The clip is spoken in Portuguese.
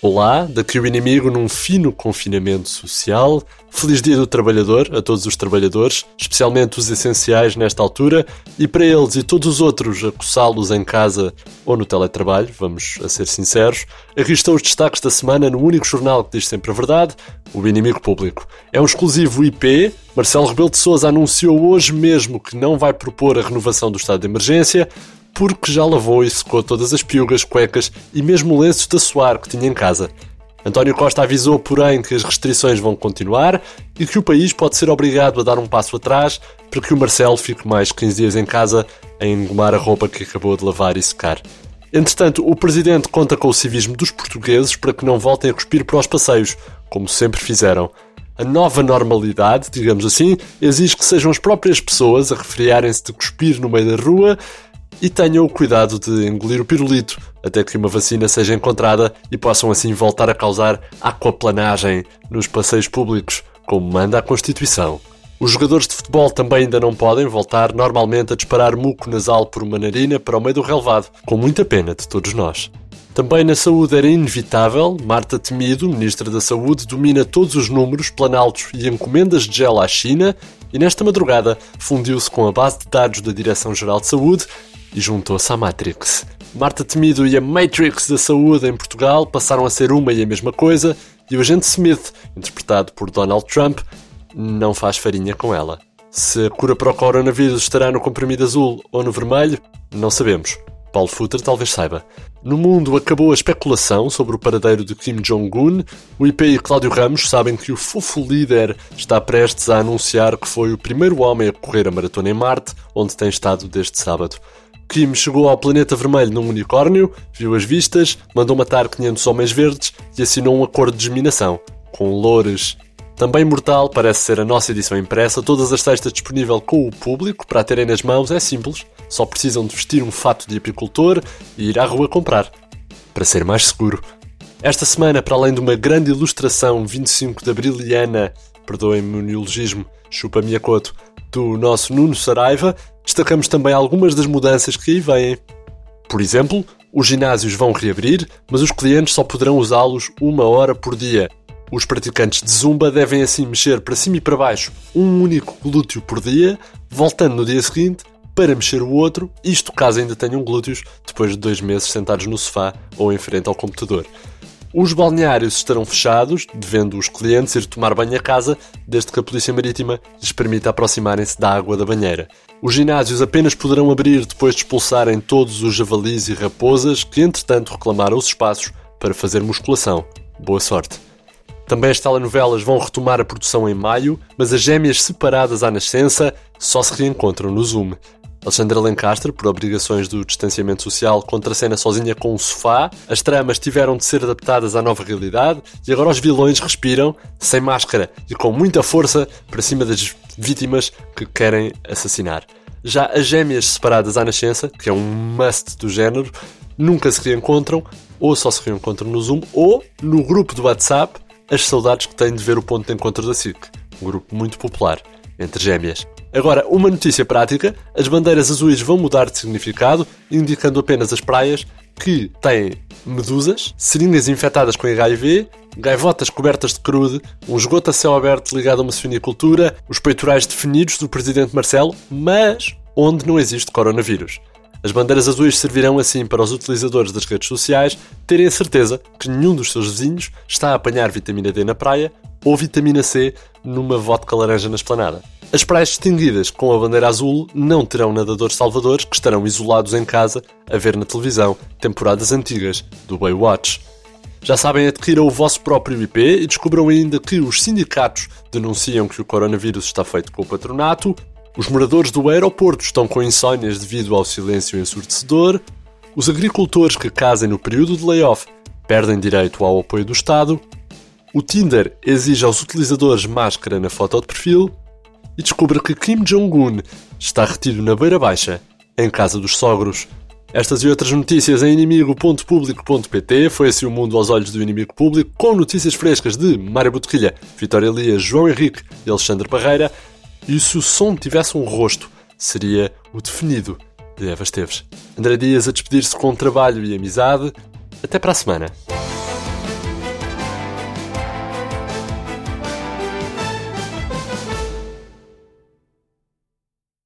Olá, daqui o inimigo num fino confinamento social. Feliz Dia do Trabalhador a todos os trabalhadores, especialmente os essenciais nesta altura, e para eles e todos os outros a coçá-los em casa ou no teletrabalho, vamos a ser sinceros, aqui estão os destaques da semana no único jornal que diz sempre a verdade, o Inimigo Público. É um exclusivo IP. Marcelo Rebelo de Sousa anunciou hoje mesmo que não vai propor a renovação do estado de emergência porque já lavou e secou todas as piugas, cuecas e mesmo lenços de suar que tinha em casa. António Costa avisou, porém, que as restrições vão continuar e que o país pode ser obrigado a dar um passo atrás para que o Marcelo fique mais 15 dias em casa a engomar a roupa que acabou de lavar e secar. Entretanto, o presidente conta com o civismo dos portugueses para que não voltem a cuspir para os passeios, como sempre fizeram. A nova normalidade, digamos assim, exige que sejam as próprias pessoas a refriarem-se de cuspir no meio da rua e tenham o cuidado de engolir o pirulito até que uma vacina seja encontrada e possam assim voltar a causar aquaplanagem nos passeios públicos, como manda a Constituição. Os jogadores de futebol também ainda não podem voltar normalmente a disparar muco nasal por uma narina para o meio do relevado, com muita pena de todos nós. Também na saúde era inevitável, Marta Temido, Ministra da Saúde, domina todos os números, planaltos e encomendas de gel à China e nesta madrugada fundiu-se com a base de dados da Direção-Geral de Saúde juntou-se à Matrix. Marta Temido e a Matrix da Saúde em Portugal passaram a ser uma e a mesma coisa e o agente Smith, interpretado por Donald Trump, não faz farinha com ela. Se a cura para o coronavírus estará no comprimido azul ou no vermelho, não sabemos. Paulo Futter talvez saiba. No mundo acabou a especulação sobre o paradeiro de Kim Jong-un. O IP e Cláudio Ramos sabem que o fofo líder está prestes a anunciar que foi o primeiro homem a correr a maratona em Marte, onde tem estado desde sábado. Kim chegou ao planeta vermelho num unicórnio, viu as vistas, mandou matar 500 homens verdes e assinou um acordo de desminação, com loures. Também mortal parece ser a nossa edição impressa, todas as sextas disponível com o público, para terem nas mãos é simples, só precisam de vestir um fato de apicultor e ir à rua comprar, para ser mais seguro. Esta semana, para além de uma grande ilustração 25 de Abriliana, perdoem-me o neologismo, chupa-me a coto, do nosso Nuno Saraiva, destacamos também algumas das mudanças que aí vêm. Por exemplo, os ginásios vão reabrir, mas os clientes só poderão usá-los uma hora por dia. Os praticantes de zumba devem assim mexer para cima e para baixo um único glúteo por dia, voltando no dia seguinte para mexer o outro, isto caso ainda tenham glúteos depois de dois meses sentados no sofá ou em frente ao computador. Os balneários estarão fechados, devendo os clientes ir tomar banho a casa, desde que a Polícia Marítima lhes permita aproximarem-se da água da banheira. Os ginásios apenas poderão abrir depois de expulsarem todos os javalis e raposas que, entretanto, reclamaram os espaços para fazer musculação. Boa sorte! Também as telenovelas vão retomar a produção em maio, mas as gêmeas separadas à nascença só se reencontram no Zoom. Alexandra Lencastre, por obrigações do distanciamento social, contracena sozinha com um sofá. As tramas tiveram de ser adaptadas à nova realidade e agora os vilões respiram, sem máscara e com muita força, para cima das vítimas que querem assassinar. Já as gêmeas separadas à nascença, que é um must do género, nunca se reencontram, ou só se reencontram no Zoom, ou no grupo do WhatsApp, as saudades que têm de ver o ponto de encontro da SIC. Um grupo muito popular entre gêmeas. Agora, uma notícia prática: as bandeiras azuis vão mudar de significado, indicando apenas as praias que têm medusas, seringas infectadas com HIV, gaivotas cobertas de crude, um esgoto a céu aberto ligado a uma suinicultura, os peitorais definidos do presidente Marcelo, mas onde não existe coronavírus. As bandeiras azuis servirão assim para os utilizadores das redes sociais terem a certeza que nenhum dos seus vizinhos está a apanhar vitamina D na praia ou vitamina C numa vodka laranja na esplanada. As praias distinguidas com a bandeira azul não terão nadadores salvadores que estarão isolados em casa a ver na televisão temporadas antigas do Baywatch. Já sabem, adquiram o vosso próprio IP e descubram ainda que os sindicatos denunciam que o coronavírus está feito com o patronato, os moradores do aeroporto estão com insónias devido ao silêncio ensurdecedor, os agricultores que casem no período de layoff perdem direito ao apoio do Estado, o Tinder exige aos utilizadores máscara na foto de perfil e descobre que Kim Jong-un está retido na beira baixa, em casa dos sogros. Estas e outras notícias em inimigo.público.pt foi assim o mundo aos olhos do inimigo público, com notícias frescas de Mário Botequilha, Vitória Elias, João Henrique e Alexandre Barreira. E se o som tivesse um rosto, seria o definido de Eva Esteves. André Dias a despedir-se com trabalho e amizade. Até para a semana.